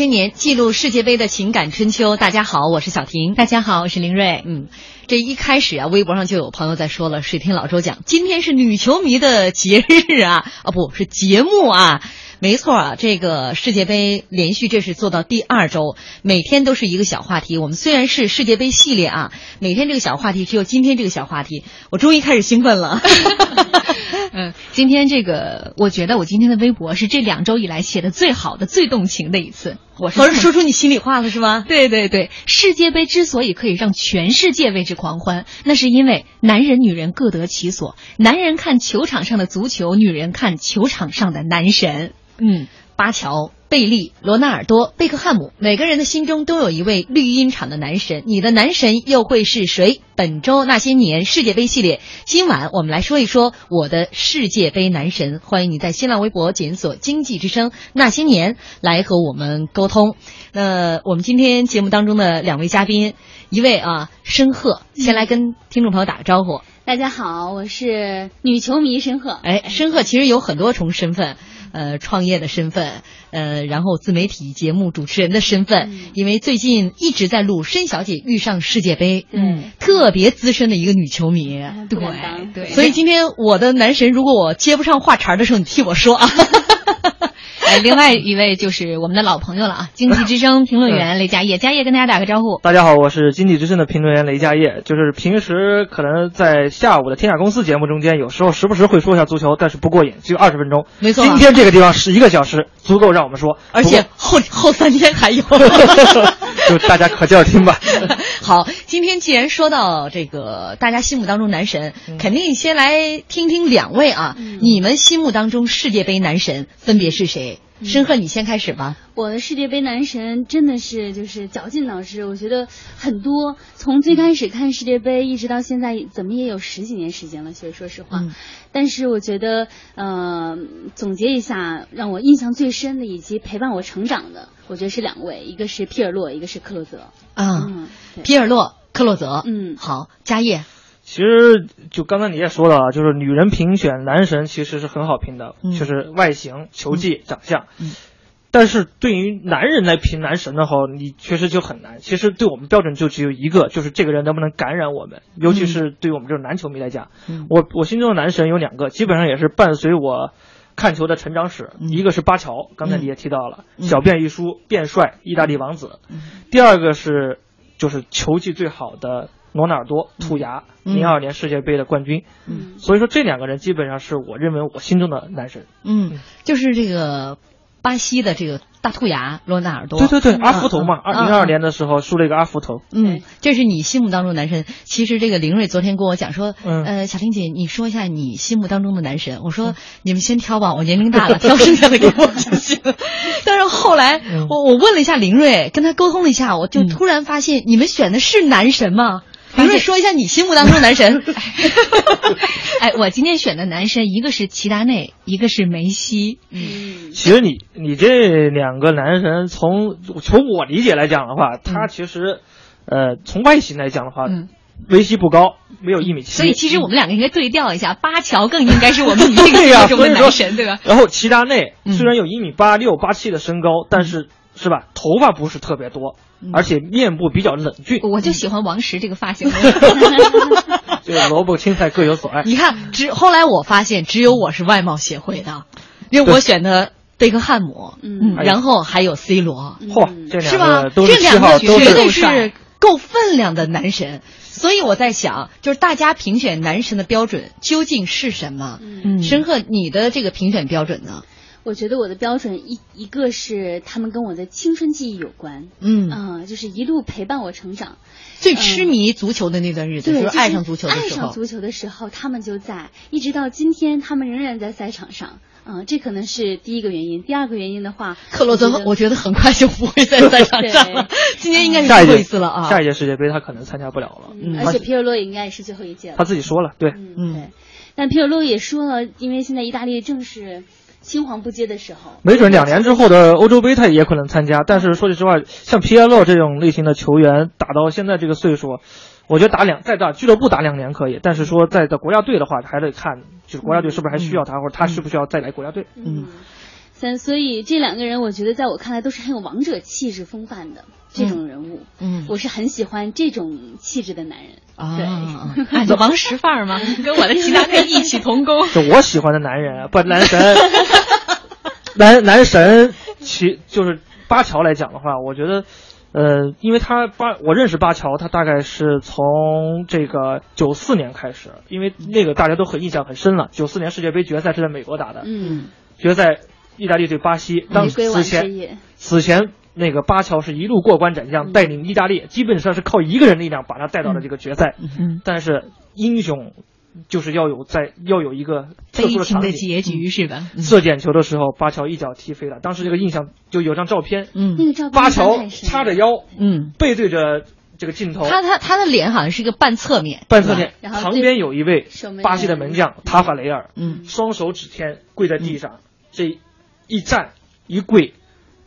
些年记录世界杯的情感春秋，大家好，我是小婷，大家好，我是林睿。嗯，这一开始啊，微博上就有朋友在说了，水听老周讲今天是女球迷的节日啊，啊不是节目啊。没错啊，这个世界杯连续这是做到第二周，每天都是一个小话题。我们虽然是世界杯系列啊，每天这个小话题只有今天这个小话题，我终于开始兴奋了。嗯，今天这个，我觉得我今天的微博是这两周以来写的最好的、最动情的一次。我是说出你心里话了是吗？对对对，世界杯之所以可以让全世界为之狂欢，那是因为男人、女人各得其所。男人看球场上的足球，女人看球场上的男神。嗯，巴乔、贝利、罗纳尔多、贝克汉姆，每个人的心中都有一位绿茵场的男神。你的男神又会是谁？本周那些年世界杯系列，今晚我们来说一说我的世界杯男神。欢迎你在新浪微博检索“经济之声那些年”来和我们沟通。那我们今天节目当中的两位嘉宾，一位啊申鹤，先来跟听众朋友打个招呼。大家好，我是女球迷申鹤。哎，申鹤其实有很多重身份。呃，创业的身份，呃，然后自媒体节目主持人的身份，因为最近一直在录《申小姐遇上世界杯》，嗯，特别资深的一个女球迷，对对，所以今天我的男神，如果我接不上话茬的时候，你替我说啊。另外一位就是我们的老朋友了啊，经济之声评论员雷佳业，佳业跟大家打个招呼。大家好，我是经济之声的评论员雷佳业，就是平时可能在下午的天下公司节目中间，有时候时不时会说一下足球，但是不过瘾，只有二十分钟。没错，今天这个地方是一个小时，足够让我们说，而且后后三天还有，就大家可劲儿听吧。好，今天既然说到这个大家心目当中男神，肯定先来听听两位啊，你们心目当中世界杯男神分别是谁？申鹤，你先开始吧。我的世界杯男神真的是就是绞尽脑汁，我觉得很多。从最开始看世界杯，一直到现在，怎么也有十几年时间了。其实说实话，但是我觉得，呃，总结一下，让我印象最深的以及陪伴我成长的，我觉得是两位，一个是皮尔洛，一个是克洛泽。啊，皮尔洛、克洛泽。嗯，好，嘉业。其实就刚才你也说了啊，就是女人评选男神其实是很好评的，就是外形、球技、长相。嗯。但是对于男人来评男神的话，你确实就很难。其实对我们标准就只有一个，就是这个人能不能感染我们，尤其是对于我们这种男球迷来讲。我我心中的男神有两个，基本上也是伴随我看球的成长史。一个是巴乔，刚才你也提到了，小便一输变帅，意大利王子。第二个是就是球技最好的。罗纳尔多，兔牙，零二年世界杯的冠军。嗯，所以说这两个人基本上是我认为我心中的男神。嗯，就是这个巴西的这个大兔牙罗纳尔多。对对对，阿福头嘛，二零二年的时候输了一个阿福头。嗯，这是你心目当中男神。其实这个林睿昨天跟我讲说，呃，小婷姐，你说一下你心目当中的男神。我说你们先挑吧，我年龄大了，挑剩下的给我就行。但是后来我我问了一下林睿，跟他沟通了一下，我就突然发现你们选的是男神吗？林睿，说一下你心目当中的男神。哎，我今天选的男神，一个是齐达内，一个是梅西。嗯，其实你你这两个男神，从从我理解来讲的话，他其实，呃，从外形来讲的话，梅西不高，没有一米七。所以其实我们两个应该对调一下，巴乔更应该是我们女性心中的男神，对吧？然后齐达内虽然有一米八六、八七的身高，但是是吧，头发不是特别多，而且面部比较冷峻。我就喜欢王石这个发型。这 个萝卜青菜各有所爱。你看，只后来我发现，只有我是外貌协会的，因为我选的。贝克汉姆，嗯，然后还有 C 罗，嚯，是吧？这两个绝对是够分量的男神。所以我在想，就是大家评选男神的标准究竟是什么？嗯，申鹤，你的这个评选标准呢？我觉得我的标准一一个是他们跟我的青春记忆有关，嗯啊，就是一路陪伴我成长，最痴迷足球的那段日子，就是爱上足球的时候，爱上足球的时候，他们就在，一直到今天，他们仍然在赛场上。嗯，这可能是第一个原因。第二个原因的话，克洛泽，我觉得很快就不会再赛场上了。今年应该是最后一次了啊！下一届世界杯他可能参加不了了。嗯，而且皮尔洛也应该也是最后一届了。他自己说了，对，嗯，对。但皮尔洛也说了，因为现在意大利正是青黄不接的时候，没准两年之后的欧洲杯他也可能参加。但是说句实话，像皮尔洛这种类型的球员，打到现在这个岁数。我觉得打两再打俱乐部打两年可以，但是说在在国家队的话，还得看就是国家队是不是还需要他，或者他需不需要再来国家队。嗯，三所以这两个人，我觉得在我看来都是很有王者气质风范的这种人物。嗯，我是很喜欢这种气质的男人。啊，对，王石范儿吗？跟我的其他队异曲同工。就我喜欢的男人，不男神，男 男神，其就是巴乔来讲的话，我觉得。呃，因为他巴，我认识巴乔，他大概是从这个九四年开始，因为那个大家都很印象很深了。九四年世界杯决赛是在美国打的，嗯，决赛意大利对巴西，当此前此前那个巴乔是一路过关斩将，带领意大利基本上是靠一个人力量把他带到了这个决赛，嗯，但是英雄。就是要有在要有一个特殊的场景的结局是吧？射点球的时候，巴乔一脚踢飞了。当时这个印象就有张照片，嗯，那个照片巴乔叉着腰，嗯，背对着这个镜头。他他他的脸好像是一个半侧面，半侧面。旁边有一位巴西的门将塔法雷尔，嗯，双手指天跪在地上，这一站一跪，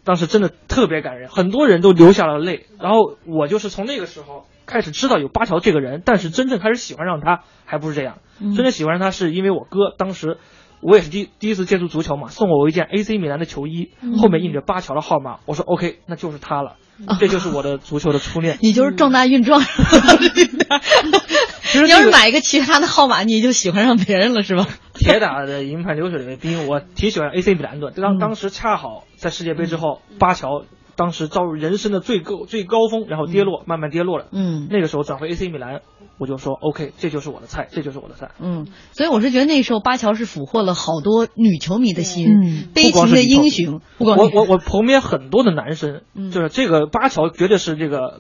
当时真的特别感人，很多人都流下了泪。然后我就是从那个时候。开始知道有巴乔这个人，但是真正开始喜欢上他还不是这样。真正喜欢上他是因为我哥，当时我也是第第一次接触足球嘛，送我一件 AC 米兰的球衣，后面印着巴乔的号码。我说 OK，那就是他了，这就是我的足球的初恋。你就是撞大运撞上了。你要是买一个其他的号码，你就喜欢上别人了是吧？铁打的银牌流水的兵，我挺喜欢 AC 米兰的。当当时恰好在世界杯之后，巴乔。当时遭遇人生的最高最高峰，然后跌落，慢慢跌落了。嗯，那个时候转回 AC 米兰，我就说 OK，这就是我的菜，这就是我的菜。嗯，所以我是觉得那时候巴乔是俘获了好多女球迷的心，嗯，悲情的英雄。我我我旁边很多的男生，就是这个巴乔绝对是这个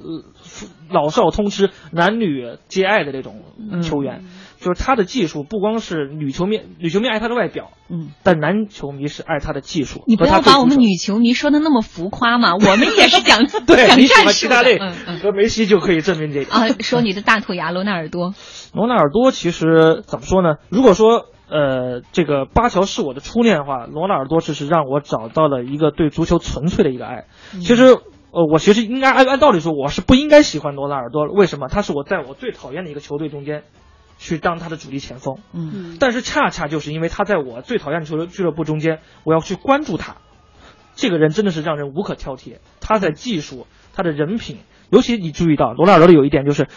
老少通吃、男女皆爱的这种球员。就是他的技术，不光是女球迷，女球迷爱他的外表，嗯，但男球迷是爱他的技术。你不要把我们女球迷说的那么浮夸嘛，我们也是讲对 讲战术的。和梅西就可以证明这个啊。说你的大兔牙罗纳尔多，罗纳尔多其实怎么说呢？如果说呃这个巴乔是我的初恋的话，罗纳尔多只是让我找到了一个对足球纯粹的一个爱。其实呃我其实应该按按道理说我是不应该喜欢罗纳尔多，为什么？他是我在我最讨厌的一个球队中间。去当他的主力前锋，嗯，但是恰恰就是因为他在我最讨厌的球队俱乐部中间，我要去关注他，这个人真的是让人无可挑剔。他在技术，他的人品，尤其你注意到罗纳尔多的有一点就是，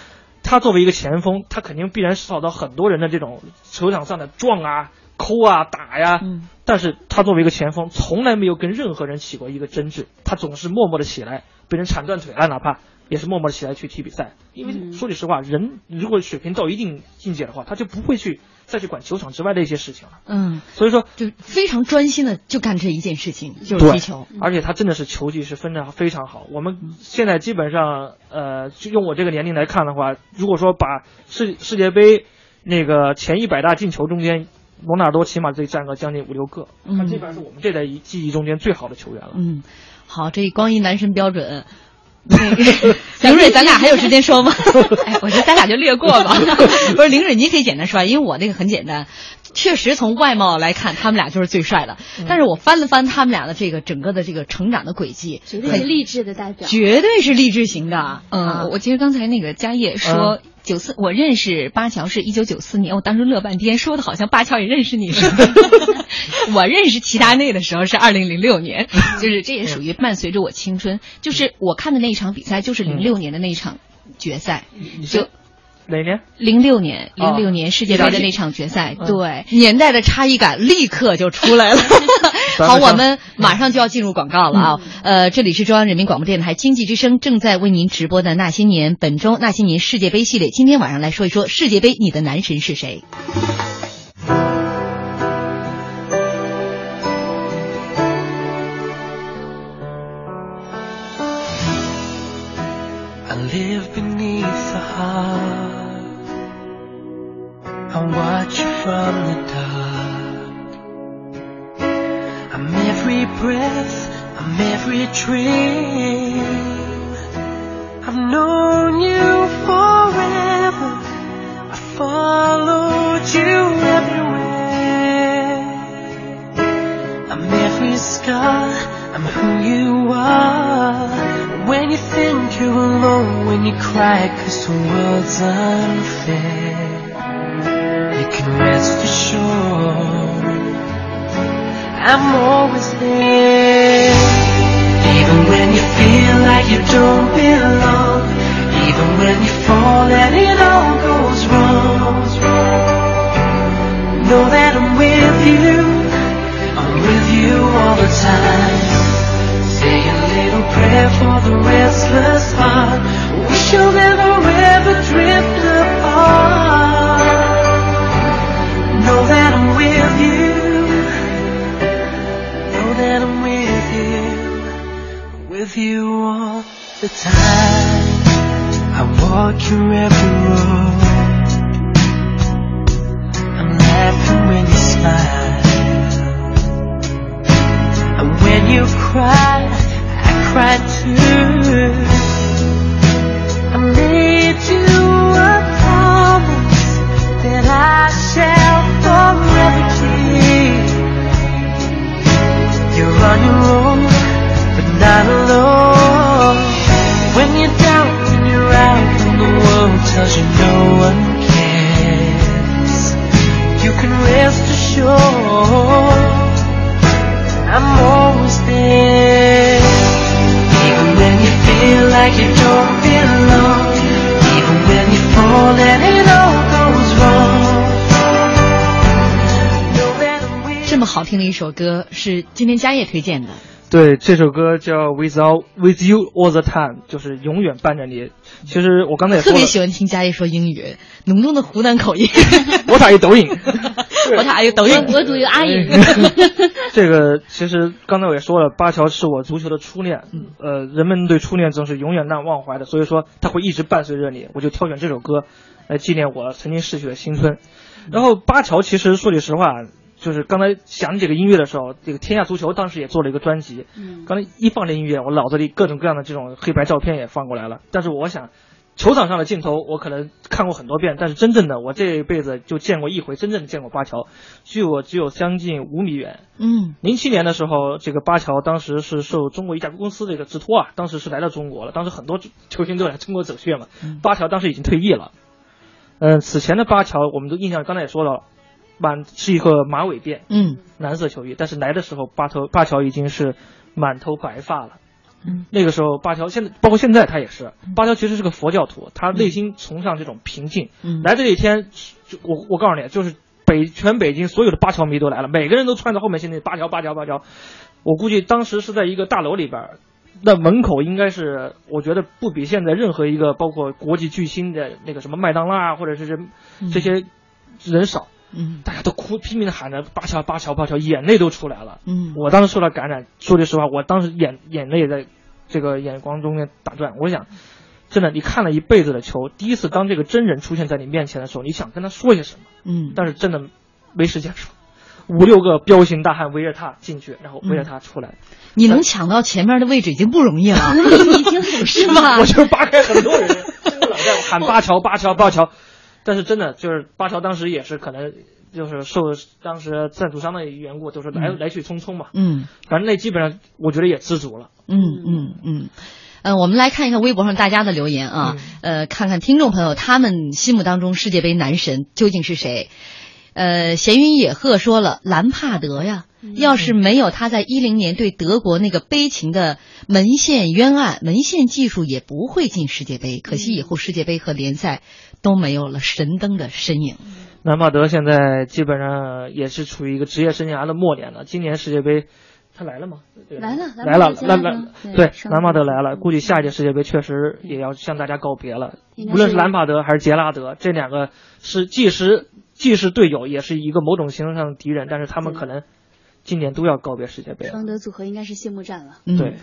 他作为一个前锋，他肯定必然受到很多人的这种球场上的撞啊、抠啊、打呀，嗯，但是他作为一个前锋，从来没有跟任何人起过一个争执，他总是默默的起来，被人铲断腿了，哪怕。也是默默起来去踢比赛，因为说句实话，人如果水平到一定境界的话，他就不会去再去管球场之外的一些事情了。嗯，所以说就非常专心的就干这一件事情，就是踢球。而且他真的是球技是分的非常好。我们现在基本上，呃，就用我这个年龄来看的话，如果说把世世界杯那个前一百大进球中间，罗纳尔多起码得占个将近五六个，他基本上是我们这代记忆中间最好的球员了。嗯，好，这光一男神标准。凌蕊，咱俩还有时间说吗？哎，我觉得咱俩就略过吧。不是林蕊，你可以简单说，因为我那个很简单。确实从外貌来看，他们俩就是最帅的。但是我翻了翻他们俩的这个整个的这个成长的轨迹，绝对是励志的代表，绝对是励志型的。嗯，我其实刚才那个嘉业说九四，我认识巴乔是一九九四年，我当时乐半天，说的好像巴乔也认识你似的。我认识齐达内的时候是二零零六年，就是这也属于伴随着我青春。就是我看的那一场比赛，就是零六年的那一场决赛，就。哪年？零六年，零六年世界杯的那场决赛，对，年代的差异感立刻就出来了。好，我们马上就要进入广告了啊！呃，这里是中央人民广播电台经济之声正在为您直播的《那些年》，本周《那些年》世界杯系列，今天晚上来说一说世界杯，你的男神是谁 you after all 一首歌，是今天嘉业推荐的。对，这首歌叫《Without With You All the Time》，就是永远伴着你。其实我刚才也特别喜欢听嘉业说英语，浓重的湖南口音。我打一抖音，我打一抖音，我读一个阿音。这个其实刚才我也说了，巴乔是我足球的初恋。呃，人们对初恋总是永远难忘怀的，所以说他会一直伴随着你。我就挑选这首歌来纪念我曾经逝去的青春。然后巴乔其实说句实话。就是刚才想这个音乐的时候，这个天下足球当时也做了一个专辑。嗯，刚才一放这音乐，我脑子里各种各样的这种黑白照片也放过来了。但是我想，球场上的镜头我可能看过很多遍，但是真正的我这一辈子就见过一回，真正的见过巴乔，距我只有将近五米远。嗯，零七年的时候，这个巴乔当时是受中国一家公司这个直托啊，当时是来到中国了。当时很多球星都来中国走穴嘛。巴乔当时已经退役了。嗯，此前的巴乔，我们都印象刚才也说到了。满是一个马尾辫，嗯，蓝色球衣，但是来的时候，巴头巴乔已经是满头白发了，嗯，那个时候巴乔现在包括现在他也是，巴乔其实是个佛教徒，他内心崇尚这种平静，嗯，来这一天，就我我告诉你，就是北全北京所有的巴乔迷都来了，每个人都穿着后面现在巴乔巴乔巴乔，我估计当时是在一个大楼里边，那门口应该是我觉得不比现在任何一个包括国际巨星的那个什么麦当娜啊，或者是这些人少。嗯，大家都哭，拼命的喊着“巴乔，巴乔，巴乔”，眼泪都出来了。嗯，我当时受到感染。说句实话，我当时眼眼泪在这个眼光中间打转。我想，真的，你看了一辈子的球，第一次当这个真人出现在你面前的时候，你想跟他说些什么？嗯，但是真的没时间说。五六个彪形大汉围着他进去，然后围着他出来。你能抢到前面的位置已经不容易了，已经很是吗？我就扒开很多人，这个老在喊巴乔，巴乔，巴乔。但是真的就是巴乔当时也是可能就是受当时赞助商的缘故，就是来、来去匆匆嘛。嗯，反正那基本上我觉得也知足了。嗯嗯嗯。呃，我们来看一看微博上大家的留言啊，呃，看看听众朋友他们心目当中世界杯男神究竟是谁。呃，闲云野鹤说了，兰帕德呀，要是没有他在一零年对德国那个悲情的门线冤案，门线技术也不会进世界杯。可惜以后世界杯和联赛都没有了神灯的身影。兰帕德现在基本上也是处于一个职业生涯的末年了。今年世界杯他来了吗？来了，来了，来了，对，兰帕德来了。估计下一届世界杯确实也要向大家告别了。无论是兰帕德还是杰拉德，这两个是即使。既是队友，也是一个某种形式上的敌人，但是他们可能今年都要告别世界杯。双德组合应该是谢幕战了。对，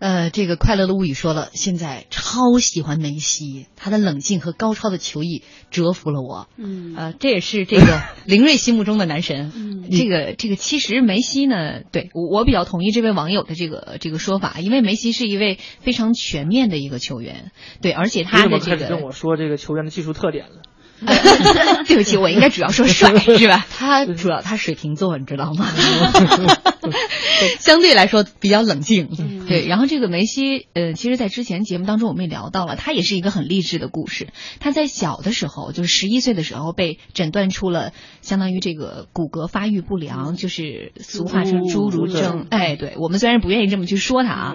呃，这个快乐的物语说了，现在超喜欢梅西，他的冷静和高超的球艺折服了我。嗯，呃，这也是这个林睿心目中的男神。嗯，这个这个其实梅西呢，对我我比较同意这位网友的这个这个说法，因为梅西是一位非常全面的一个球员。对，而且他的这个。开始跟我说这个球员的技术特点了。对不起，我应该主要说帅 是吧？他主要他水瓶座，你知道吗？相对来说比较冷静。对，然后这个梅西，呃，其实，在之前节目当中我们也聊到了，他也是一个很励志的故事。他在小的时候，就是十一岁的时候，被诊断出了相当于这个骨骼发育不良，就是俗话称侏儒症。哎，对我们虽然不愿意这么去说他啊，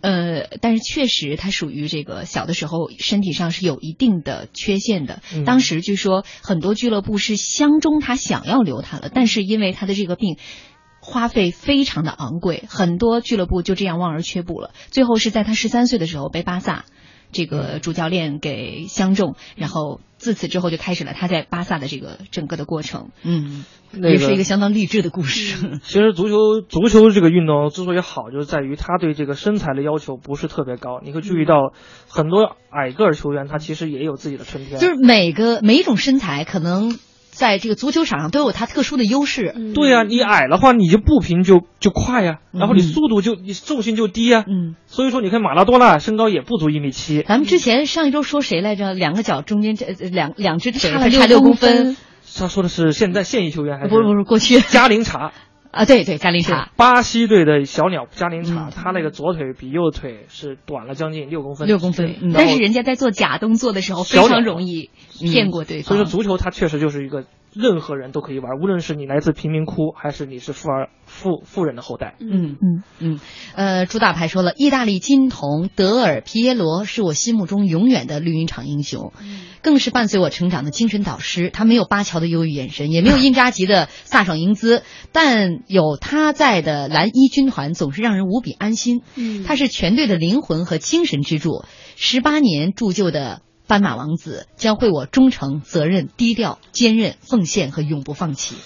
呃，但是确实他属于这个小的时候身体上是有一定的缺陷的。当时据说很多俱乐部是相中他，想要留他了，但是因为他的这个病。花费非常的昂贵，很多俱乐部就这样望而却步了。最后是在他十三岁的时候被巴萨这个主教练给相中，然后自此之后就开始了他在巴萨的这个整个的过程。嗯，也是一个相当励志的故事。其实足球足球这个运动之所以好，就是在于他对这个身材的要求不是特别高。你会注意到很多矮个儿球员，他其实也有自己的春天。就是每个每一种身材可能。在这个足球场上都有它特殊的优势。对呀，你矮的话，你就步频就就快呀，然后你速度就你重心就低呀。嗯，所以说你看马拉多纳身高也不足一米七。咱们之前上一周说谁来着？两个脚中间这两两只差了差六公分。他说的是现在现役球员还是？不是不是过去加林查。啊，对对，加林查，巴西队的小鸟加林查，他那个左腿比右腿是短了将近六公分，六公分。但是人家在做假动作的时候非常容易骗过对方。所以说足球它确实就是一个。任何人都可以玩，无论是你来自贫民窟，还是你是富儿富富人的后代。嗯嗯嗯。呃，朱大牌说了，意大利金童德尔皮耶罗是我心目中永远的绿茵场英雄，更是伴随我成长的精神导师。他没有巴乔的忧郁眼神，也没有因扎吉的飒爽英姿，但有他在的蓝衣军团总是让人无比安心。嗯，他是全队的灵魂和精神支柱。十八年铸就的。斑马王子教会我忠诚、责任、低调、坚韧、奉献和永不放弃。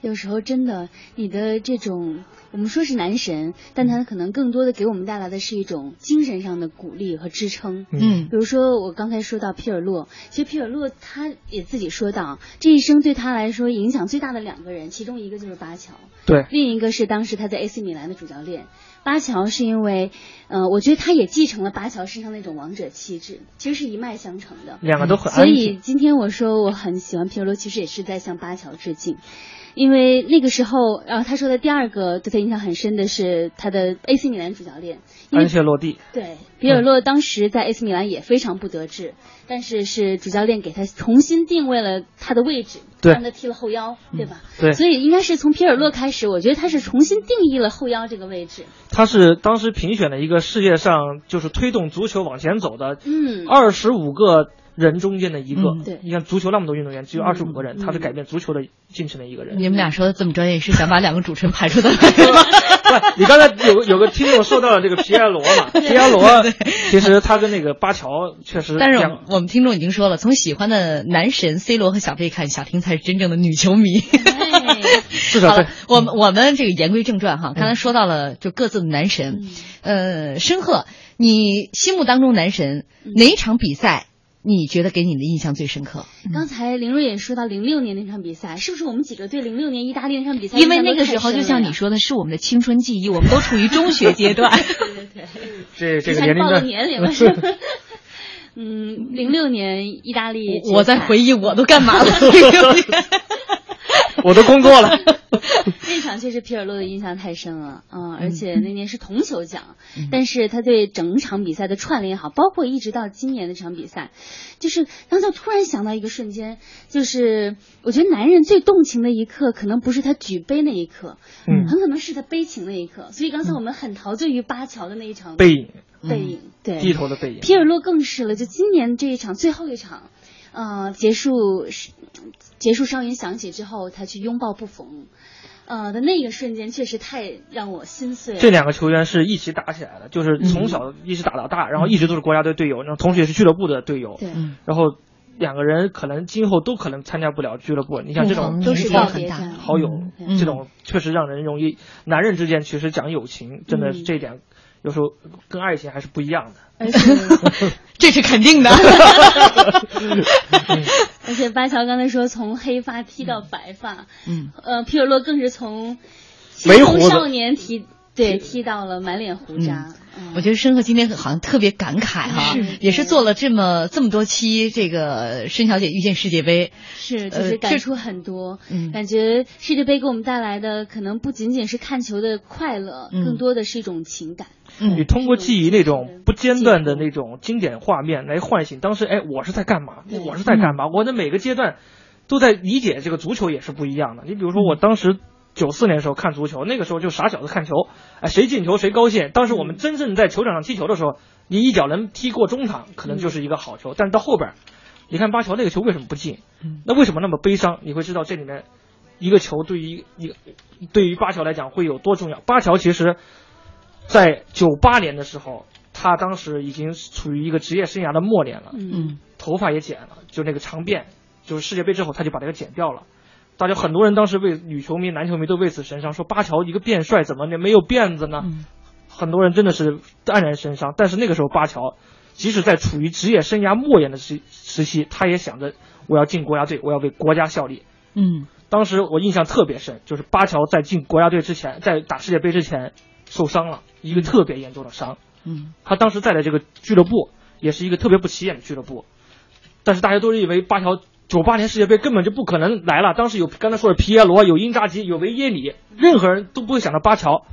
有时候真的，你的这种我们说是男神，但他可能更多的给我们带来的是一种精神上的鼓励和支撑。嗯，比如说我刚才说到皮尔洛，其实皮尔洛他也自己说到，这一生对他来说影响最大的两个人，其中一个就是巴乔，对，另一个是当时他在 AC 米兰的主教练。巴乔是因为，呃，我觉得他也继承了巴乔身上那种王者气质，其实是一脉相承的。两个都很所以今天我说我很喜欢皮尔洛，其实也是在向巴乔致敬。因为那个时候，然后他说的第二个对他印象很深的是他的 AC 米兰主教练安切洛蒂。对，皮尔洛当时在 AC 米兰也非常不得志，但是是主教练给他重新定位了他的位置，让他踢了后腰，对吧？对。所以应该是从皮尔洛开始，我觉得他是重新定义了后腰这个位置。他是当时评选的一个世界上就是推动足球往前走的，嗯，二十五个。人中间的一个，对，你看足球那么多运动员，只有二十五个人，他是改变足球的进程的一个人。你们俩说的这么专业，是想把两个主持人排除在外吗？你刚才有有个听众说到了这个皮埃罗嘛？皮埃罗其实他跟那个巴乔确实，但是我们听众已经说了，从喜欢的男神 C 罗和小贝看，小婷才是真正的女球迷。好了，我们我们这个言归正传哈，刚才说到了就各自的男神，呃，申鹤，你心目当中男神哪一场比赛？你觉得给你的印象最深刻？刚才林睿也说到零六年那场比赛，是不是我们几个对零六年意大利那场比赛？因为那个时候就像你说的，是我们的青春记忆，我们都处于中学阶段。对 对对，这这个年龄段年龄了是。嗯，零六年意大利，我在回忆我都干嘛了？我都工作了。那场确实皮尔洛的印象太深了，嗯，而且那年是铜球奖，但是他对整场比赛的串联也好，包括一直到今年的这场比赛，就是刚才突然想到一个瞬间，就是我觉得男人最动情的一刻，可能不是他举杯那一刻，嗯，很可能是他悲情那一刻。所以刚才我们很陶醉于巴乔的那一场背影，背影，对，低头的背影。皮尔洛更是了，就今年这一场最后一场。呃，结束结束哨音响起之后，他去拥抱布冯，呃的那个瞬间，确实太让我心碎。这两个球员是一起打起来的，就是从小一直打到大，然后一直都是国家队队友，然后同时也是俱乐部的队友。对。然后两个人可能今后都可能参加不了俱乐部。你像这种都是很大好友，这种确实让人容易。男人之间其实讲友情，真的是这一点。有时候跟爱情还是不一样的，这是肯定的。而且巴乔刚才说从黑发剃到白发，嗯，呃，皮尔洛更是从青葱少年剃，对，踢到了满脸胡渣。我觉得申鹤今天好像特别感慨哈，也是做了这么这么多期这个申小姐遇见世界杯，是就是感触很多，感觉世界杯给我们带来的可能不仅仅是看球的快乐，更多的是一种情感。你通过记忆那种不间断的那种经典画面来唤醒当时，哎，我是在干嘛？我是在干嘛？我的每个阶段都在理解这个足球也是不一样的。你比如说我当时。九四年时候看足球，那个时候就傻小子看球，哎，谁进球谁高兴。当时我们真正在球场上踢球的时候，你一脚能踢过中场，可能就是一个好球。但是到后边，你看巴乔那个球为什么不进？那为什么那么悲伤？你会知道这里面一个球对于一个对于巴乔来讲会有多重要。巴乔其实，在九八年的时候，他当时已经处于一个职业生涯的末年了，嗯，头发也剪了，就那个长辫，就是世界杯之后他就把这个剪掉了。大家很多人当时为女球迷、男球迷都为此神伤，说巴乔一个变帅怎么没有辫子呢？很多人真的是黯然神伤。但是那个时候，巴乔即使在处于职业生涯末年的时时期，他也想着我要进国家队，我要为国家效力。嗯，当时我印象特别深，就是巴乔在进国家队之前，在打世界杯之前受伤了一个特别严重的伤。嗯，他当时在的这个俱乐部也是一个特别不起眼的俱乐部，但是大家都认为巴乔。九八年世界杯根本就不可能来了。当时有刚才说的皮耶罗，有因扎吉，有维耶里，任何人都不会想到巴乔。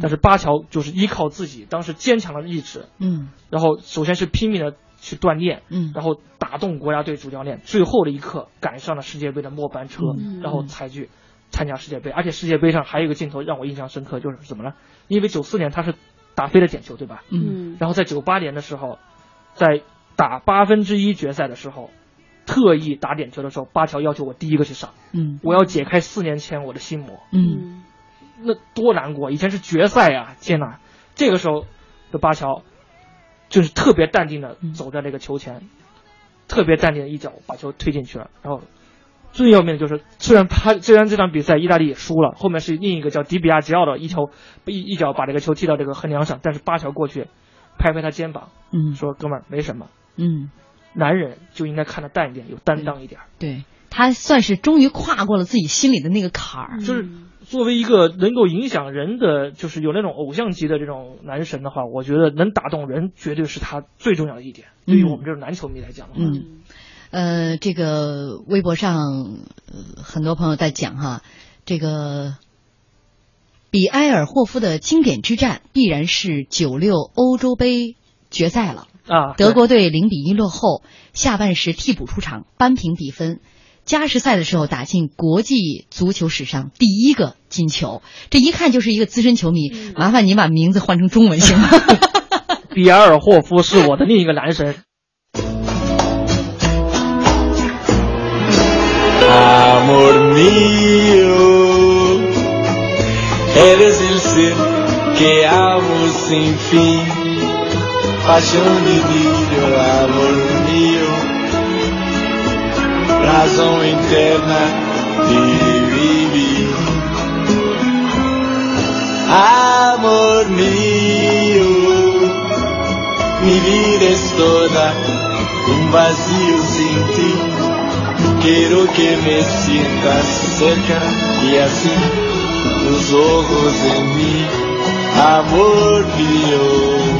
但是巴乔就是依靠自己当时坚强的意志，嗯，然后首先是拼命的去锻炼，嗯，然后打动国家队主教练，最后的一刻赶上了世界杯的末班车，然后才去参加世界杯。而且世界杯上还有一个镜头让我印象深刻，就是怎么了？因为九四年他是打飞了点球，对吧？嗯，然后在九八年的时候，在打八分之一决赛的时候。特意打点球的时候，巴乔要求我第一个去上，嗯，我要解开四年前我的心魔，嗯，那多难过！以前是决赛啊，天哪！这个时候的巴乔就是特别淡定的走在那个球前，特别淡定的一脚把球推进去了。然后最要命的就是，虽然他虽然这场比赛意大利也输了，后面是另一个叫迪比亚吉奥的一球一一脚把这个球踢到这个横梁上，但是巴乔过去拍拍他肩膀，嗯，说哥们儿没什么，嗯。男人就应该看得淡一点，有担当一点。对他算是终于跨过了自己心里的那个坎儿。就是作为一个能够影响人的，就是有那种偶像级的这种男神的话，我觉得能打动人，绝对是他最重要的一点。对于我们这种男球迷来讲的话，嗯，呃，这个微博上很多朋友在讲哈，这个比埃尔霍夫的经典之战必然是九六欧洲杯决赛了。啊！德国队零比一落后，下半时替补出场扳平比分，加时赛的时候打进国际足球史上第一个进球。这一看就是一个资深球迷。麻烦您把名字换成中文行吗？比埃尔霍夫是我的另一个男神。paixão de Deus, amor mio, razão interna de viver. Amor mio, minha vida toda um vazio sem ti. Quero que me sintas cerca e assim os ovos em mim, amor mio.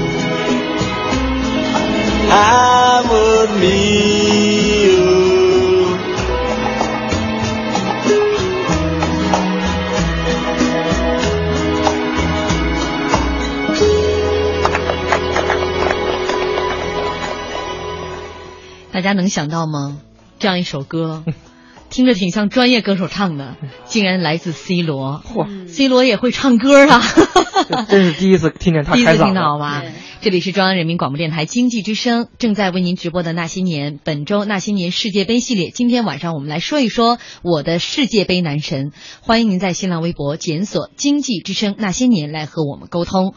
大家能想到吗？这样一首歌，听着挺像专业歌手唱的，竟然来自 C 罗。嚯、，C 罗也会唱歌啊！真是第一次听见他第一次开嗓听到吧？这里是中央人民广播电台经济之声，正在为您直播的《那些年》，本周《那些年》世界杯系列。今天晚上我们来说一说我的世界杯男神。欢迎您在新浪微博检索“经济之声那些年”来和我们沟通。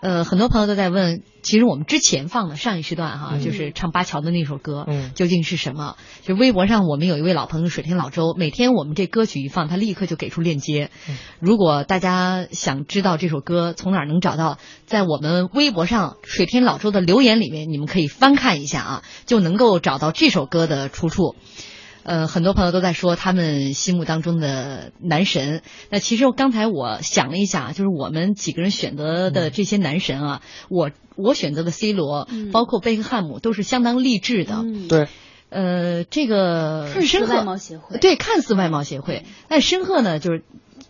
呃，很多朋友都在问，其实我们之前放的上一时段哈，嗯就是唱巴乔的那首歌，嗯究竟是什么？就微博上我们有一位老朋友水天老周，每天我们这歌曲一放，他立刻就给出链接。嗯如果大家想知道这首歌从哪儿能找到，在我们微博上水天老周的留言里面，你们可以翻看一下啊，就能够找到这首歌的出处。呃，很多朋友都在说他们心目当中的男神。那其实刚才我想了一下，就是我们几个人选择的这些男神啊，我我选择的 C 罗，嗯。包括贝克汉姆，都是相当励志的。嗯，对，呃，这个看似申外貌鹤协会，对，看似外貌协会，但申鹤呢，就是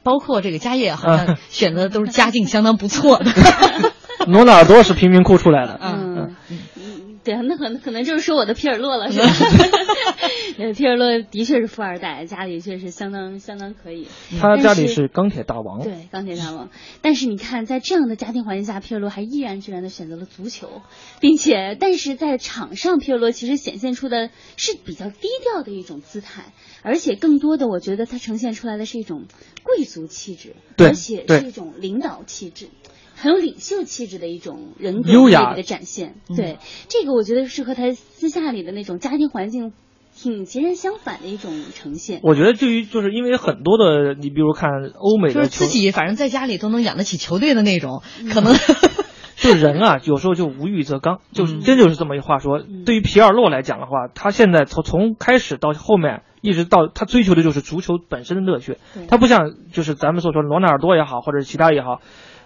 包括这个家业，好像选择的都是家境相当不错的。罗纳尔多是贫民窟出来的，嗯。嗯，对，那可能可能就是说我的皮尔洛了，是吧？对，皮尔洛的确是富二代，家里确实相当相当可以。他家里是是钢铁大王。对，钢铁大王。但是你看，在这样的家庭环境下，皮尔洛还毅然决然的选择了足球，并且，但是在场上，皮尔洛其实显现出的是比较低调的一种姿态，而且更多的，我觉得他呈现出来的是一种贵族气质，对而且是一种领导气质。很有领袖气质的一种人格优雅的展现，嗯对这个我觉得是和他私下里的那种家庭环境挺截然相反的一种呈现。我觉得对于就是因为很多的，你比如看欧美就是自己反正在家里都能养得起球队的那种，嗯可能 就人啊，有时候就无欲则刚，就是嗯真就是这么一话说。嗯对于皮尔洛来讲的话，他现在从从开始到后面，一直到他追求的就是足球本身的乐趣。他不像就是咱们所说罗纳尔多也好，或者是其他也好，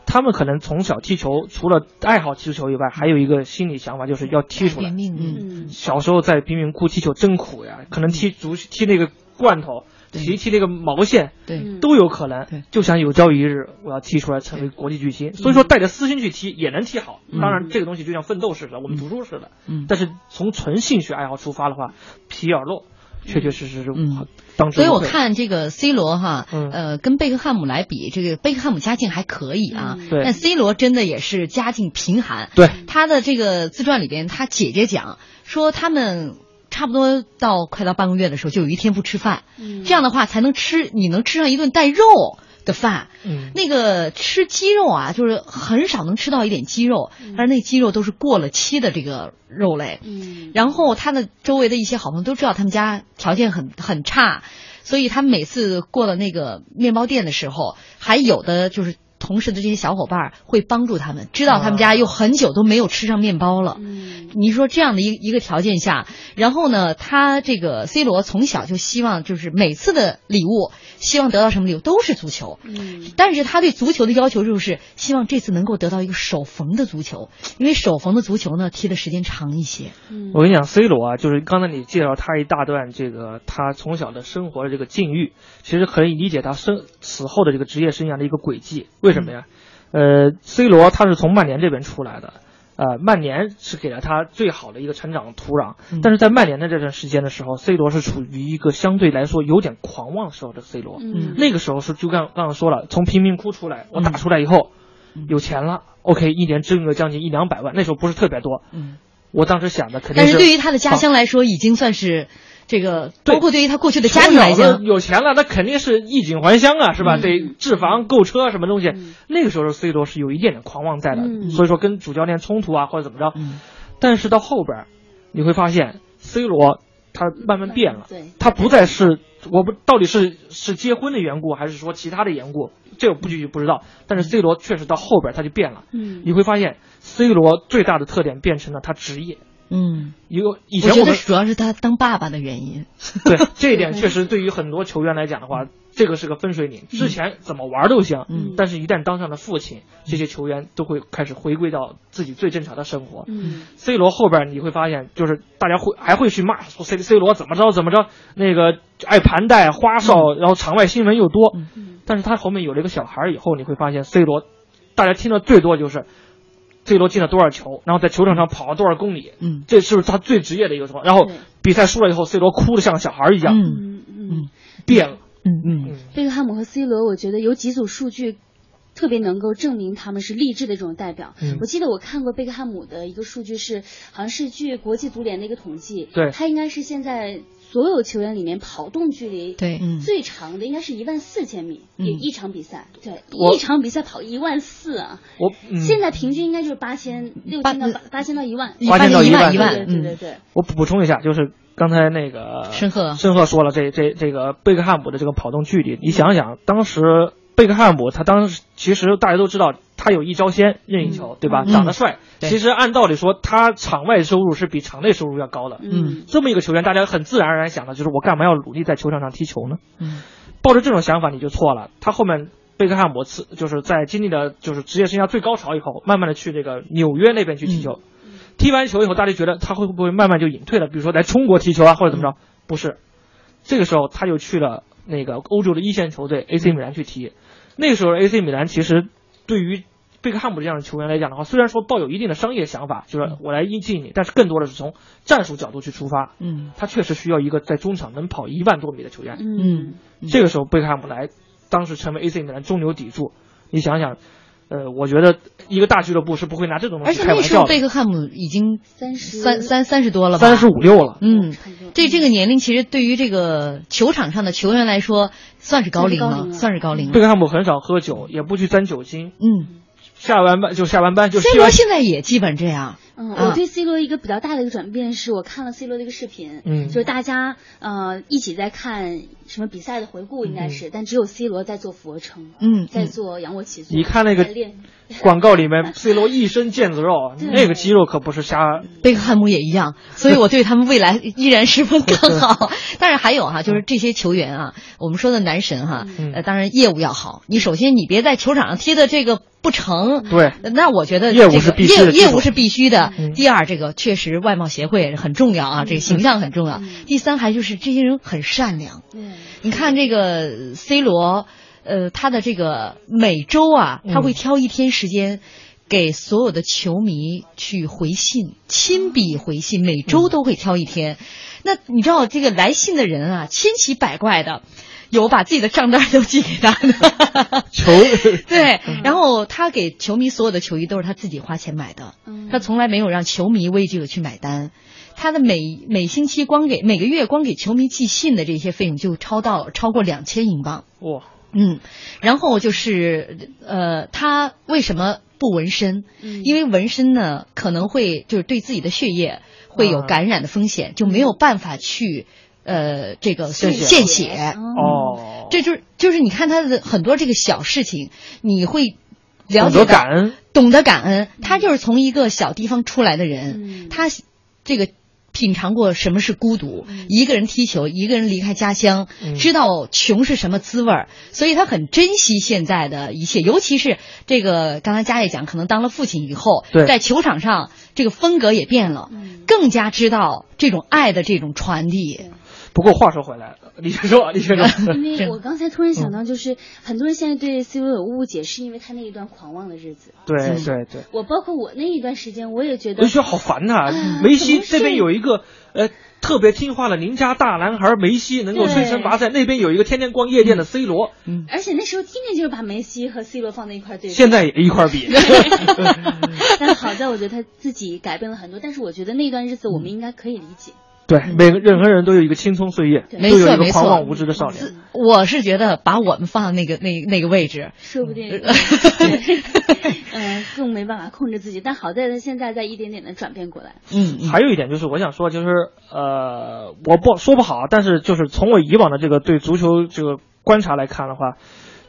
他们可能从小踢球，除了爱好踢球以外，还有一个心理想法就是要踢出来。嗯，小时候在贫民窟踢球真苦呀，可能踢足踢那个罐头，踢踢那个毛线，对，嗯。都有可能。对。就想有朝一日我要踢出来成为国际巨星，所以说带着私心去踢也能踢好。嗯。当然，这个东西就像奋斗似的，我们读书似的。嗯。但是从纯兴趣爱好出发的话，皮尔洛确确实实是嗯。当之所以我。看这个 C 罗哈，嗯。呃，跟贝克汉姆来比，这个贝克汉姆家境还可以啊，嗯。对。但 C 罗真的也是家境贫寒。对，他的这个自传里边，他姐姐讲说他们。差不多到快到半个月的时候，就有一天不吃饭，嗯。这样的话才能吃，你能吃上一顿带肉的饭。嗯，那个吃鸡肉啊，就是很少能吃到一点鸡肉，但是那鸡肉都是过了期的这个肉类。嗯，然后他的周围的一些好朋友都知道他们家条件很很差，所以他们每次过了那个面包店的时候，还有的就是同事的这些小伙伴会帮助他们，知道他们家又很久都没有吃上面包了。嗯你说这样的一一个条件下，然后呢，他这个 C 罗从小就希望就是每次的礼物，希望得到什么礼物都是足球。嗯但是他对足球的要求就是希望这次能够得到一个手缝的足球，因为手缝的足球呢踢的时间长一些。嗯，我跟你讲，C 罗啊，就是刚才你介绍他一大段这个他从小的生活的这个境遇，其实可以理解他生此后的这个职业生涯的一个轨迹。为什么呀？呃，C 罗他是从曼联这边出来的。呃，曼联是给了他最好的一个成长土壤，嗯但是在曼联的这段时间的时候，C 罗是处于一个相对来说有点狂妄时候的 C 罗。嗯那个时候是就刚刚刚说了，从贫民窟出来，我嗯打出来以后，有钱了，OK，一年挣个将近一两百万，那时候不是特别多。嗯，我当时想的肯定但是对于他的家乡来说，已经算是这个，包括对于他过去的家庭来讲，有钱了，那肯定是衣锦还乡啊，是吧？嗯得置房、购车什么东西。嗯那个时候 C 罗是有一点点狂妄在的，嗯所以说跟主教练冲突啊或者怎么着。嗯但是到后边儿你会发现，C 罗他慢慢变了，他不再是我不到底是是结婚的缘故，还是说其他的缘故，这我不具体不知道。但是 C 罗确实到后边儿他就变了，嗯你会发现 C 罗最大的特点变成了他职业。嗯，有以我觉得前我们主要是他当爸爸的原因。对这一点确实对于很多球员来讲的话，这个是个分水岭。之前怎么玩都行，嗯但是一旦当上了父亲，这些球员都会开始回归到自己最正常的生活。嗯 C 罗后边你会发现，就是大家会还会去骂说 C C 罗怎么着怎么着，那个爱盘带花哨，然后场外新闻又多。但是他后面有了一个小孩以后，你会发现 C 罗，大家听的最多就是，C 罗进了多少球，然后在球场上跑了多少公里，嗯，这是不是他最职业的一个什么？然后比赛输了以后，C 罗哭的像个小孩一样，嗯。嗯，变了，嗯。嗯，贝克汉姆和 C 罗，我觉得有几组数据。特别能够证明他们是励志的这种代表。嗯、我记得我看过贝克汉姆的一个数据是，好像是据国际足联的一个统计，对，他应该是现在所有球员里面跑动距离对。最长的，应该是一万四千米，嗯、一场比赛，对，一场比赛跑一万四啊。我、嗯、现在平均应该就是八千六千到八八千到一万，八千到一万。一万，对对对。我补充一下，就是刚才那个申鹤。申鹤说了，这这这个贝克汉姆的这个跑动距离，你想想当时。贝克汉姆他当时其实大家都知道，他有一招鲜任意球，嗯、对吧？嗯、长得帅。嗯、其实按道理说，他场外收入是比场内收入要高的。嗯，这么一个球员，大家很自然而然想的就是我干嘛要努力在球场上踢球呢？嗯，抱着这种想法你就错了。他后面贝克汉姆次就是在经历了就是职业生涯最高潮以后，慢慢的去这个纽约那边去踢球。嗯、踢完球以后，大家觉得他会不会慢慢就隐退了？比如说来中国踢球啊，或者怎么着？不是，这个时候他就去了那个欧洲的一线球队 AC 米兰去踢。那个时候，AC 米兰其实对于贝克汉姆这样的球员来讲的话，虽然说抱有一定的商业想法，就是我来引进你，但是更多的是从战术角度去出发。嗯，他确实需要一个在中场能跑一万多米的球员。嗯，这个时候贝克汉姆来，当时成为 AC 米兰中流砥柱。你想想，呃，我觉得一个大俱乐部是不会拿这种东而且那西开玩笑的。时候贝克汉姆已经三十三三三十多了吧？三十五六了。嗯，这这个年龄其实对于这个球场上的球员来说，算是高龄了，算是高龄了。贝克汉姆很少喝酒，也不去沾酒精。嗯，下完班就下完班就。C 罗现在也基本这样。嗯，我对 C 罗一个比较大的一个转变是我看了 C 罗的一个视频，嗯，就是大家呃一起在看什么比赛的回顾，应该是，但只有 C 罗在做俯卧撑，嗯，在做仰卧起坐。你看那个广告里面，C 罗一身腱子肉，那个肌肉可不是瞎。贝克汉姆也一样，所以我对他们未来依然十分看好。但是还有哈，就是这些球员啊，我们说的男神哈，呃，当然业务要好。你首先你别在球场上踢的这个不成，对，那我觉得业务是必须的，业务是必须的。嗯第二，这个确实外貌协会很重要啊，这个形象很重要。第三，还就是这些人很善良。你看这个 C 罗，呃，他的这个每周啊，他会挑一天时间。给所有的球迷去回信，亲笔回信，每周都会挑一天。那你知道这个来信的人啊，千奇百怪的，有把自己的账单都寄给他的 球对，然后他给球迷所有的球衣都是他自己花钱买的，他从来没有让球迷为这个去买单。他的每每星期光给每个月光给球迷寄信的这些费用就超到超过两千英镑。哇，嗯，然后就是呃，他为什么？不纹身，因为纹身呢可能会就是对自己的血液会有感染的风险，就没有办法去呃这个献血哦。这就是就是你看他的很多这个小事情，你会了解懂得感恩，懂得感恩。他就是从一个小地方出来的人，他这个。品尝过什么是孤独，一个人踢球，一个人离开家乡，知道穷是什么滋味儿，所以他很珍惜现在的一切，尤其是这个刚才佳也讲，可能当了父亲以后，在球场上这个风格也变了，更加知道这种爱的这种传递。不过话说回来，李先说，李先说。因为我刚才突然想到，就是很多人现在对 C 罗有误解，是因为他那一段狂妄的日子。对对对。我包括我那一段时间，我也觉得。我觉得好烦呐！梅西这边有一个呃特别听话的邻家大男孩梅西，能够生辰拔赛；那边有一个天天逛夜店的 C 罗。嗯。而且那时候天天就是把梅西和 C 罗放在一块对比。现在也一块比。但好在我觉得他自己改变了很多，但是我觉得那段日子我们应该可以理解。对，每个任何人都有一个青葱岁月，没错，有一个狂妄无知的少年。我是觉得把我们放在那个那那个位置，说不定，嗯，更没办法控制自己。但好在他现在在一点点的转变过来。嗯，还有一点就是，我想说，就是呃，我不说不好，但是就是从我以往的这个对足球这个观察来看的话，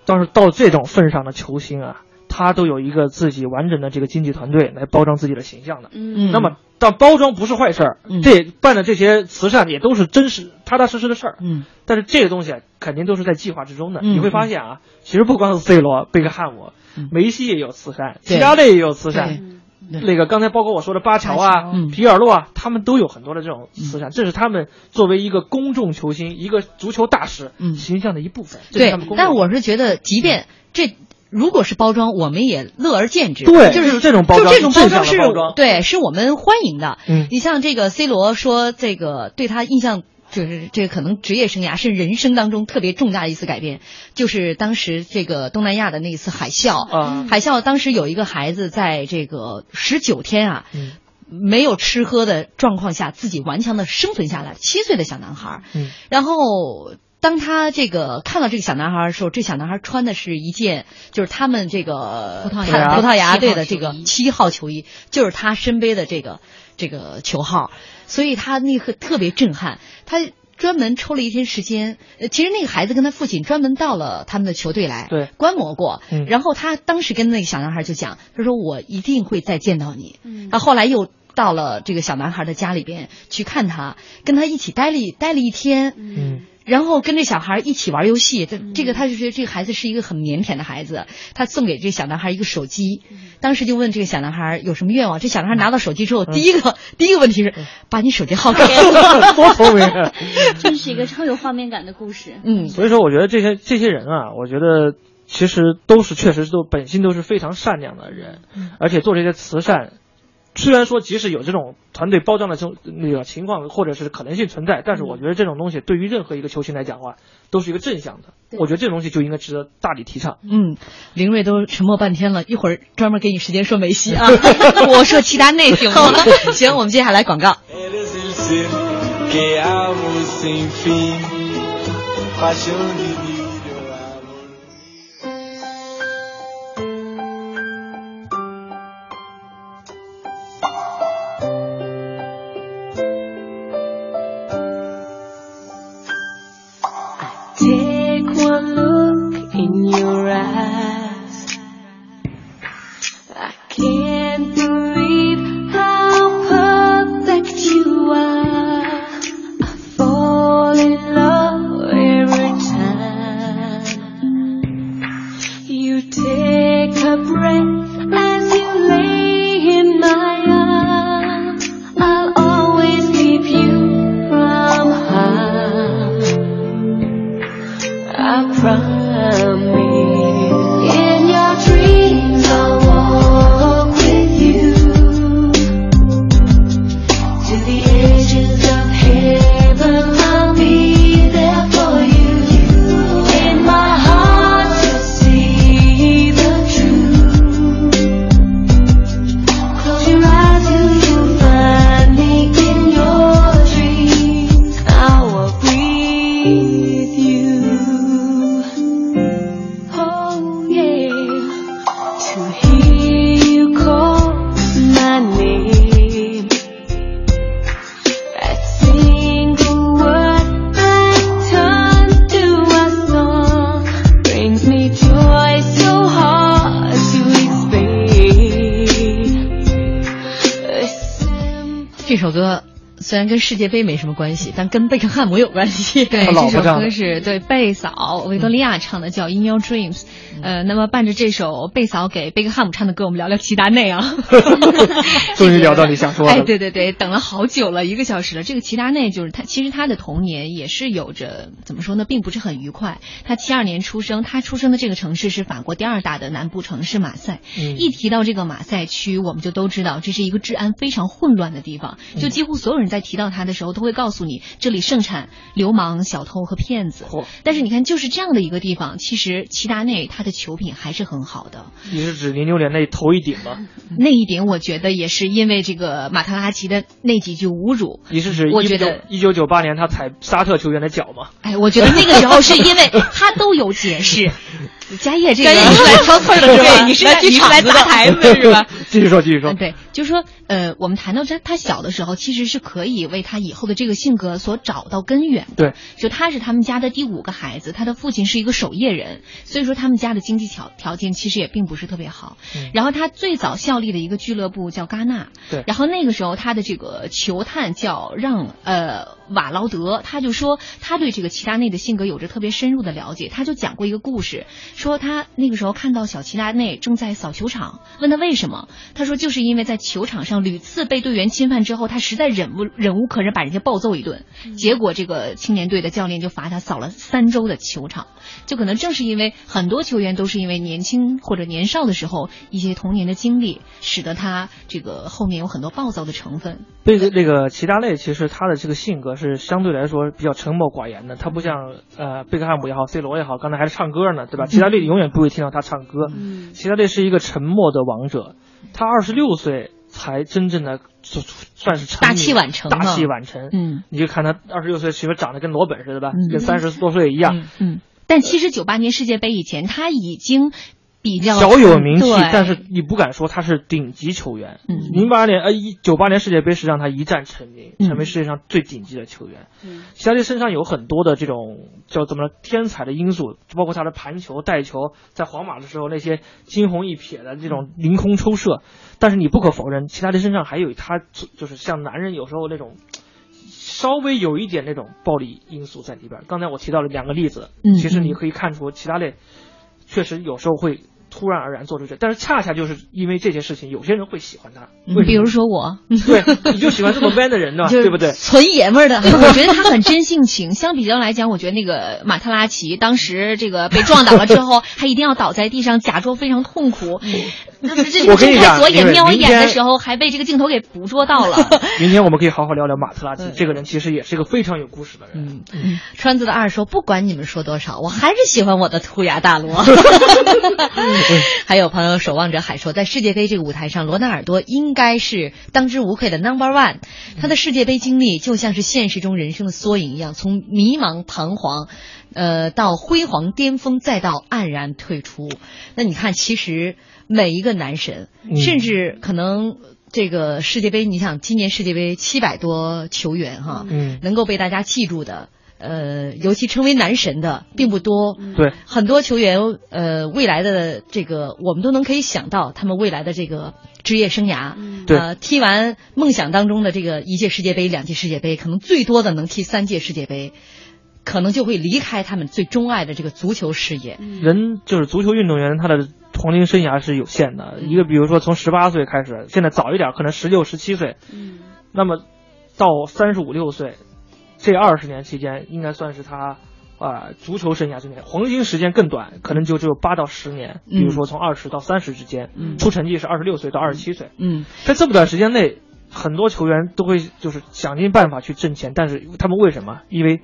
倒是到这种份上的球星啊。他都有一个自己完整的这个经纪团队来包装自己的形象的，嗯，那么但包装不是坏事儿，嗯，这办的这些慈善也都是真实、踏踏实实的事儿，嗯，但是这个东西肯定都是在计划之中的。嗯、你会发现啊，其实不光是 C 罗、贝克汉姆、嗯、梅西也有慈善，其他的也有慈善。那个刚才包括我说的巴乔啊、嗯、皮尔洛啊，他们都有很多的这种慈善，这是他们作为一个公众球星、一个足球大使嗯。形象的一部分。对，但我是觉得，即便这。如果是包装，我们也乐而见之。对，就是这种包装，就这种包装是装，对，是我们欢迎的。嗯，你像这个 C 罗说，这个对他印象就是这可能职业生涯是人生当中特别重大的一次改变，就是当时这个东南亚的那一次海啸。啊，海啸当时有一个孩子在这个十九天啊。嗯没有吃喝的状况下，自己顽强的生存下来，七岁的小男孩。嗯，然后当他这个看到这个小男孩的时候，这小男孩穿的是一件就是他们这个葡萄牙葡萄牙队的这个七号球衣，就是他身背的这个这个球号，所以他那个特别震撼。他专门抽了一天时间，呃，其实那个孩子跟他父亲专门到了他们的球队来对。观摩过，嗯。然后他当时跟那个小男孩就讲，他说我一定会再见到你。嗯。他后来又到了这个小男孩的家里边去看他，跟他一起待了一待了一天，嗯然后跟这小孩一起玩游戏。这这个他就觉得这个孩子是一个很腼腆的孩子，他送给这小男孩一个手机，当时就问这个小男孩有什么愿望。这小男孩拿到手机之后，第一个第一个问题是把你手机号给我。多聪明啊！真是一个超有画面感的故事。嗯，所以说，我觉得这些这些人啊，我觉得其实都是确实都本性都是非常善良的人，而且做这些慈善。虽然说，即使有这种团队包装的种那个情况或者是可能性存在，但是我觉得这种东西对于任何一个球星来讲的话，都是一个正向的。我觉得这种东西就应该值得大力提倡。嗯，林睿都沉默半天了，一会儿专门给你时间说梅西啊。我说其他内行了？行，我们接下来广告。虽然跟世界杯没什么关系，但跟贝克汉姆有关系。对，他老这首歌是对贝嫂维多利亚唱的，叫《In Your Dreams》。呃，那么伴着这首贝嫂给贝克汉姆唱的歌，我们聊聊齐达内啊。终于聊到你想说的哎，对对对，等了好久了，一个小时了。这个齐达内就是他，其实他的童年也是有着怎么说呢，并不是很愉快。他七二年出生，他出生的这个城市是法国第二大的南部城市马赛。嗯一提到这个马赛区，我们就都知道这是一个治安非常混乱的地方。就几乎所有人在提到他的时候，都会告诉你这里盛产流氓、小偷和骗子。嚯但是你看，就是这样的一个地方，其实齐达内他的球品还是很好的。你是指零六年那头一顶吗？那一顶，我觉得也是因为这个马特拉齐的那几句侮辱。你是指我觉得一九九八年他踩沙特球员的脚吗？哎，我觉得那个时候是因为 他都有解释。嘉业这个，你是来挑刺儿的是吧对，你是来砸台子是吧？继续说，继续说嗯，。对，就是说，呃，我们谈到他他小的时候，其实是可以为他以后的这个性格所找到根源的。对，就他是他们家的第五个孩子，他的父亲是一个守夜人，所以说他们家的经济条条件其实也并不是特别好。嗯然后他最早效力的一个俱乐部叫戛纳，对然后那个时候他的这个球探叫让呃瓦劳德，他就说他对这个齐达内的性格有着特别深入的了解，他就讲过一个故事，说他那个时候看到小齐达内正在扫球场，问他为什么，他说就是因为在球场上屡次被队员侵犯之后，他实在忍无忍无可忍，把人家暴揍一顿，结果这个青年队的教练就罚他扫了三周的球场。就可能正是因为很多球员都是因为年轻或者年少的时候一些童年的经历，使得他这个后面有很多暴躁的成分。贝克那个齐达内，其实他的这个性格是相对来说比较沉默寡言的，他不像呃贝克汉姆也好，C 罗也好，刚才还是唱歌呢，对吧？齐达内永远不会听到他唱歌。嗯齐达内是一个沉默的王者，他二十六岁才真正的就算是成大器晚成大器晚成。嗯。你就看他二十六岁，其实长得跟罗本似的吧，嗯。跟三十多岁一样。嗯嗯，但其实九八年世界杯以前，他已经比较小有名气，但是你不敢说他是顶级球员。嗯零八年呃一九八年世界杯是让他一战成名，嗯成为世界上最顶级的球员。嗯齐达内身上有很多的这种叫怎么说天才的因素，包括他的盘球、带球，在皇马的时候那些惊鸿一瞥的这种凌空抽射。但是你不可否认，齐达内身上还有他就是像男人有时候那种。稍微有一点那种暴力因素在里边。刚才我提到了两个例子，嗯其实你嗯可以看出齐达内确实有时候会突然而然做出这，但是恰恰就是因为这些事情，有些人会喜欢他。为什么比如说我，对，你就喜欢这么 man 的人呢，就是对不对？纯爷们儿的。我觉得他很真性情。相比较来讲，我觉得那个马特拉奇当时这个被撞倒了之后，还一定要倒在地上，假装非常痛苦。我跟你睁开左眼瞄一眼的时候，还被这个镜头给捕捉到了。明天我们可以好好聊聊马特拉奇，这个人其实也是一个非常有故事的人。嗯，川子的二说，不管你们说多少，我还是喜欢我的秃牙大罗。还有朋友守望者海说，在世界杯这个舞台上，罗纳尔多应该是当之无愧的 number one。他的世界杯经历就像是现实中人生的缩影一样，从迷茫彷徨，呃，到辉煌巅峰，再到黯然退出。那你看，其实每一个男神，嗯甚至可能。这个世界杯，你想今年世界杯七百多球员哈，嗯能够被大家记住的，呃，尤其成为男神的并不多。对，很多球员，呃，未来的这个我们都能可以想到他们未来的这个职业生涯。嗯对呃，踢完梦想当中的这个一届世界杯、两届世界杯，可能最多的能踢三届世界杯，可能就会离开他们最钟爱的这个足球事业。人就是足球运动员，他的黄金生涯是有限的。一个比如说从十八岁开始，现在早一点，可能十六、十七岁，嗯那么到三十五六岁，这二十年期间，应该算是他啊、足球生涯最年，黄金时间更短，可能就只有八到十年。比如说从二十到三十之间，嗯出成绩是二十六岁到二十七岁，嗯在这么短时间内，很多球员都会就是想尽办法去挣钱，但是他们为什么？因为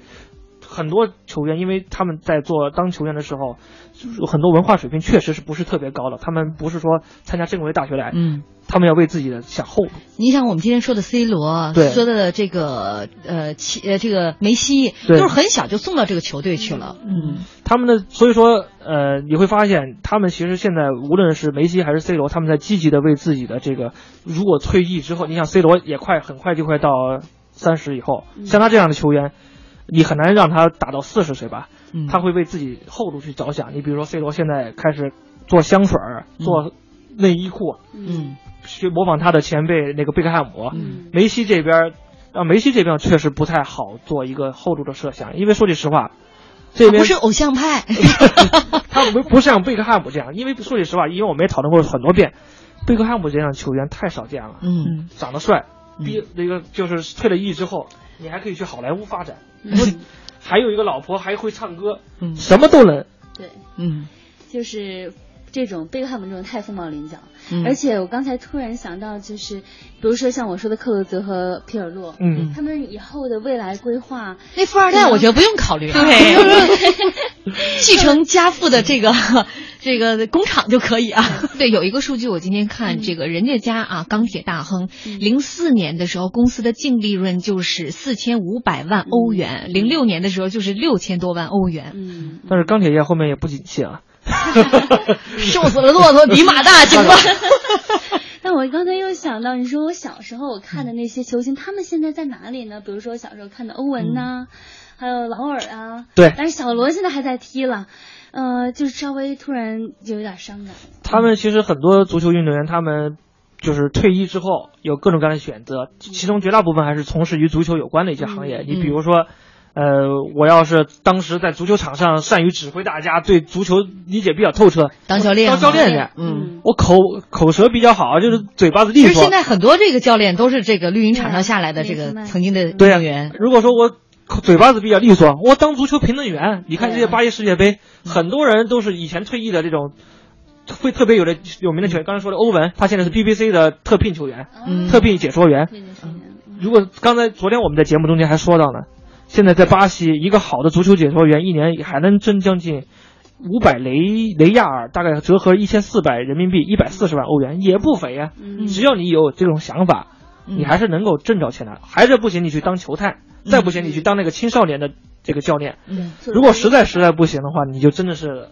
很多球员，因为他们在做当球员的时候，就是很多文化水平确实是不是特别高的，他们不是说参加正规大学来，嗯，他们要为自己的想后路。你想我们今天说的 C 罗，对。说的这个呃齐呃这个梅西，对。都是很小就送到这个球队去了。嗯。他们的，所以说，呃，你会发现，他们其实现在无论是梅西还是 C 罗，他们在积极的为自己的这个，如果退役之后，你想 C 罗也快很快就快到三十以后，像他这样的球员，你很难让他打到四十岁吧，嗯，他会为自己后路去着想。你比如说 C 罗现在开始做香水儿，做内衣裤，嗯。去模仿他的前辈那个贝克汉姆。嗯。梅西这边，啊，梅西这边确实不太好做一个后路的设想，因为说句实话，这边不是偶像派。他不不像贝克汉姆这样，因为说句实话，因为我们也讨论过很多遍，贝克汉姆这样的球员太少见了，嗯。长得帅，毕那个就是退了役之后，你还可以去好莱坞发展，嗯。还有一个老婆，还会唱歌，嗯。什么都能。对，嗯。就是这种贝克汉姆这种太凤毛麟角。嗯。而且我刚才突然想到，就是比如说像我说的克洛泽和皮尔洛，嗯。他们以后的未来规划，那富二代我觉得不用考虑，对，继承家父的这个 这个工厂就可以啊。对，有一个数据，我今天看这个人家家啊，钢铁大亨，零四年的时候公司的净利润就是四千五百万欧元，零六年的时候就是六千多万欧元。嗯，但是钢铁业后面也不景气啊。瘦死了骆驼比马大，行吧？但我刚才又想到，你说我小时候我看的那些球星，他们现在在哪里呢？比如说我小时候看的欧文呐、还有劳尔啊，对但是小罗现在还在踢了，呃，就是稍微突然就有点伤感。他们其实很多足球运动员，他们就是退役之后有各种各样的选择，其中绝大部分还是从事与足球有关的一些行业。嗯你比如说，呃，我要是当时在足球场上善于指挥大家，对足球理解比较透彻，当教练当教练去去，嗯。我口口舌比较好，就是嘴巴子利索。其实现在很多这个教练都是这个绿茵场上下来的这个曾经的运对啊动员，如果说我口嘴巴子比较利索，我当足球评论员，你看这些巴西世界杯，很多人都是以前退役的这种。会特别有的有名的球员，刚才说的欧文，他现在是 BBC 的特聘球员，嗯特聘解说员。对对对如果刚才昨天我们在节目中间还说到呢，现在在巴西，一个好的足球解说员一年还能挣将近五百雷雷亚尔，大概折合一千四百人民币，一百四十万欧元，也不菲呀、嗯只要你有这种想法，嗯你还是能够挣着钱的。还是不行，你去当球探；再不行，你去当那个青少年的这个教练。嗯如果实在实在不行的话，你就真的是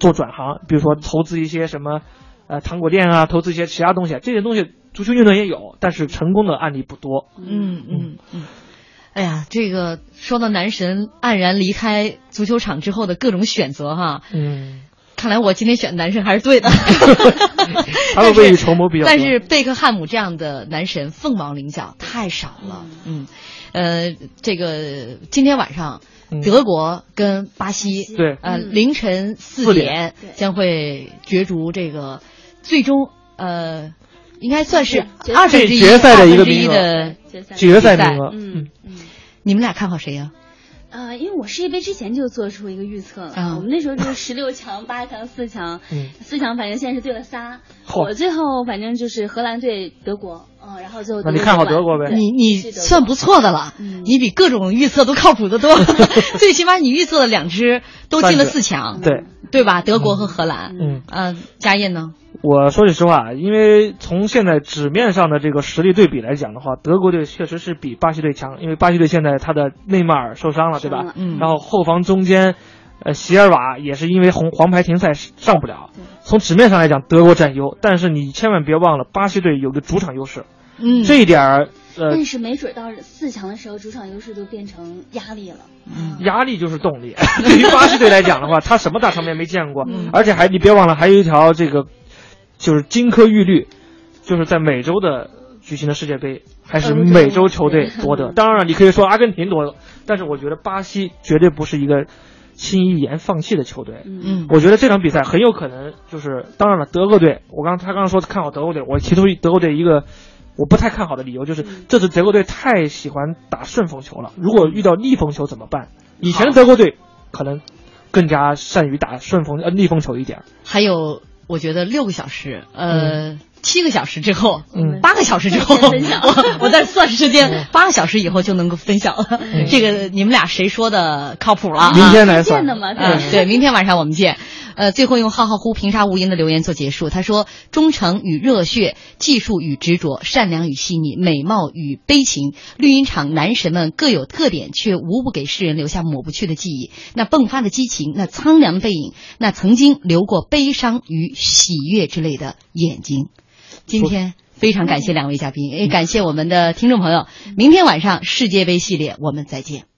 做转行，比如说投资一些什么，呃，糖果店啊，投资一些其他东西，这些东西足球运动也有，但是成功的案例不多。嗯嗯嗯。哎呀，这个说到男神黯然离开足球场之后的各种选择哈，嗯，看来我今天选的男神还是对的。他们未雨绸缪比较多。但是贝克汉姆这样的男神凤毛麟角，太少了。嗯，呃，这个今天晚上嗯。德国跟巴西，对。呃，嗯。凌晨四四点。将会角逐这个最终呃，应该算是二分之一决赛的一个名额。决赛决赛。决赛名额，嗯。嗯。你们俩看好谁呀、呃，因为我世界杯之前就做出一个预测了，啊。我们那时候就是十六强、八强、四强，嗯。四强反正现在是对了仨，我最后反正就是荷兰对德国，嗯，然后最后那你看好德国呗。你你算不错的了，嗯。你比各种预测都靠谱的多，最起码你预测了两支都进了四强，对，对吧？德国和荷兰，嗯，嗯，家燕呢？我说句实话，因为从现在纸面上的这个实力对比来讲的话，德国队确实是比巴西队强，因为巴西队现在他的内马尔受伤了，对吧？嗯然后后防中间，呃，席尔瓦也是因为红黄牌停赛上不了。从纸面上来讲，德国占优，但是你千万别忘了，巴西队有个主场优势，嗯，这一点儿，呃但，是没准到四强的时候，主场优势就变成压力了。嗯压力就是动力。对于巴西队来讲的话，他什么大场面没见过，嗯而且还你别忘了，还有一条这个就是金科玉律，就是在美洲的举行的世界杯，还是美洲球队夺得。当然了，你可以说阿根廷夺得，但是我觉得巴西绝对不是一个轻易言放弃的球队。嗯我觉得这场比赛很有可能就是，当然了，德国队，我刚他刚刚说看好德国队，我提出德国队一个我不太看好的理由就是，这支德国队太喜欢打顺风球了，如果遇到逆风球怎么办？以前的德国队可能更加善于打顺风呃逆风球一点。还有，我觉得六个小时，呃，七个小时之后，嗯。八个小时之后，再 分享。我我在算时间，八个小时以后就能够分享。了。这个你们俩谁说的靠谱了？啊？明天来算。见的嘛，嗯，对，明天晚上我们见。呃，最后用浩浩乎平沙无垠的留言做结束。他说：“忠诚与热血，技术与执着，善良与细腻，美貌与悲情。绿茵场男神们各有特点，却无不给世人留下抹不去的记忆。那迸发的激情，那苍凉的背影，那曾经流过悲伤与喜悦之类的眼睛。”今天非常感谢两位嘉宾，也感谢我们的听众朋友。明天晚上世界杯系列，我们再见。